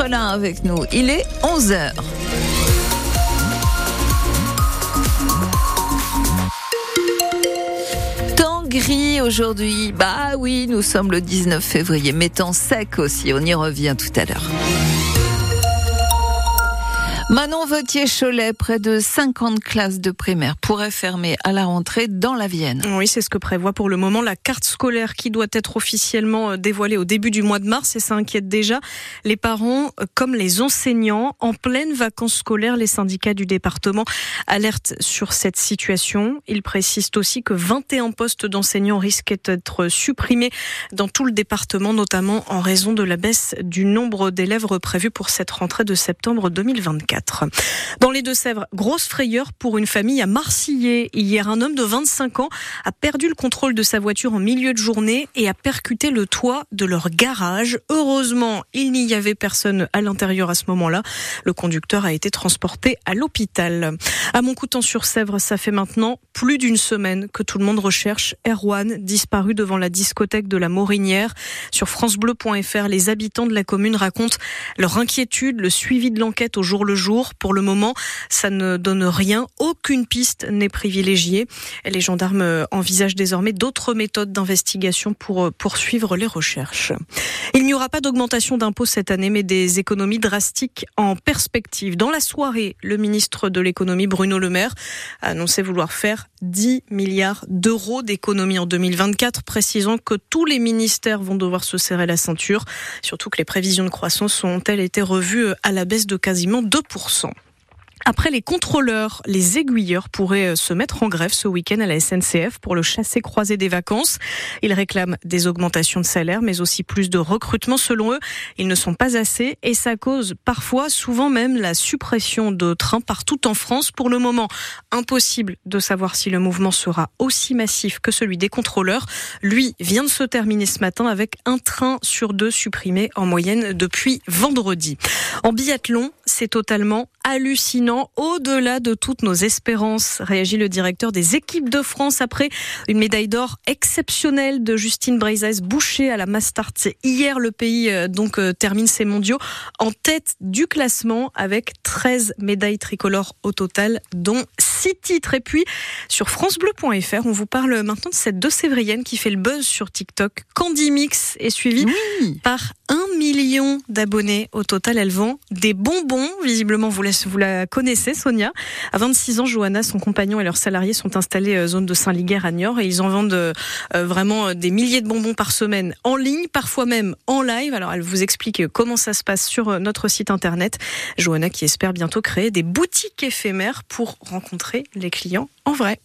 avec nous. Il est 11h. Temps gris aujourd'hui. Bah oui, nous sommes le 19 février, mais temps sec aussi. On y revient tout à l'heure. Manon Vautier-Cholet, près de 50 classes de primaire pourraient fermer à la rentrée dans la Vienne. Oui, c'est ce que prévoit pour le moment la carte scolaire qui doit être officiellement euh, dévoilée au début du mois de mars et ça inquiète déjà les parents comme les enseignants. En pleine vacances scolaires, les syndicats du département alertent sur cette situation. Ils précisent aussi que 21 postes d'enseignants risquent d'être supprimés dans tout le département, notamment en raison de la baisse du nombre d'élèves prévus pour cette rentrée de septembre 2024. Dans les Deux-Sèvres, grosse frayeur pour une famille à Marcillé. Hier, un homme de 25 ans a perdu le contrôle de sa voiture en milieu de journée et a percuté le toit de leur garage. Heureusement, il n'y avait personne à l'intérieur à ce moment-là. Le conducteur a été transporté à l'hôpital. À Montcoutan-sur-Sèvre, ça fait maintenant plus d'une semaine que tout le monde recherche Erwan, disparu devant la discothèque de la Morinière. Sur francebleu.fr, les habitants de la commune racontent leur inquiétude, le suivi de l'enquête au jour le jour pour le moment, ça ne donne rien. Aucune piste n'est privilégiée. Les gendarmes envisagent désormais d'autres méthodes d'investigation pour euh, poursuivre les recherches. Il n'y aura pas d'augmentation d'impôts cette année, mais des économies drastiques en perspective. Dans la soirée, le ministre de l'économie, Bruno Le Maire, a annoncé vouloir faire 10 milliards d'euros d'économies en 2024, précisant que tous les ministères vont devoir se serrer la ceinture, surtout que les prévisions de croissance ont-elles été revues à la baisse de quasiment 2%. 3%. Après les contrôleurs, les aiguilleurs pourraient euh, se mettre en grève ce week-end à la SNCF pour le chasser croisé des vacances. Ils réclament des augmentations de salaire, mais aussi plus de recrutement. Selon eux, ils ne sont pas assez et ça cause parfois, souvent même, la suppression de trains partout en France. Pour le moment, impossible de savoir si le mouvement sera aussi massif que celui des contrôleurs. Lui vient de se terminer ce matin avec un train sur deux supprimé en moyenne depuis vendredi. En biathlon, c'est totalement hallucinant, au-delà de toutes nos espérances, réagit le directeur des équipes de France après une médaille d'or exceptionnelle de Justine Breises Boucher à la Mastart. Hier, le pays euh, donc euh, termine ses mondiaux en tête du classement avec 13 médailles tricolores au total, dont 6 titres. Et puis, sur FranceBleu.fr, on vous parle maintenant de cette deux Sévrienne qui fait le buzz sur TikTok. Candy Mix est suivie par un million d'abonnés au total. Elle vend des bonbons. Visiblement, vous la, vous la connaissez, Sonia. À 26 ans, Johanna, son compagnon et leurs salariés sont installés euh, zone de Saint-Liguerre à Niort et ils en vendent euh, vraiment des milliers de bonbons par semaine en ligne, parfois même en live. Alors, elle vous explique comment ça se passe sur notre site internet. Johanna qui espère bientôt créer des boutiques éphémères pour rencontrer les clients en vrai.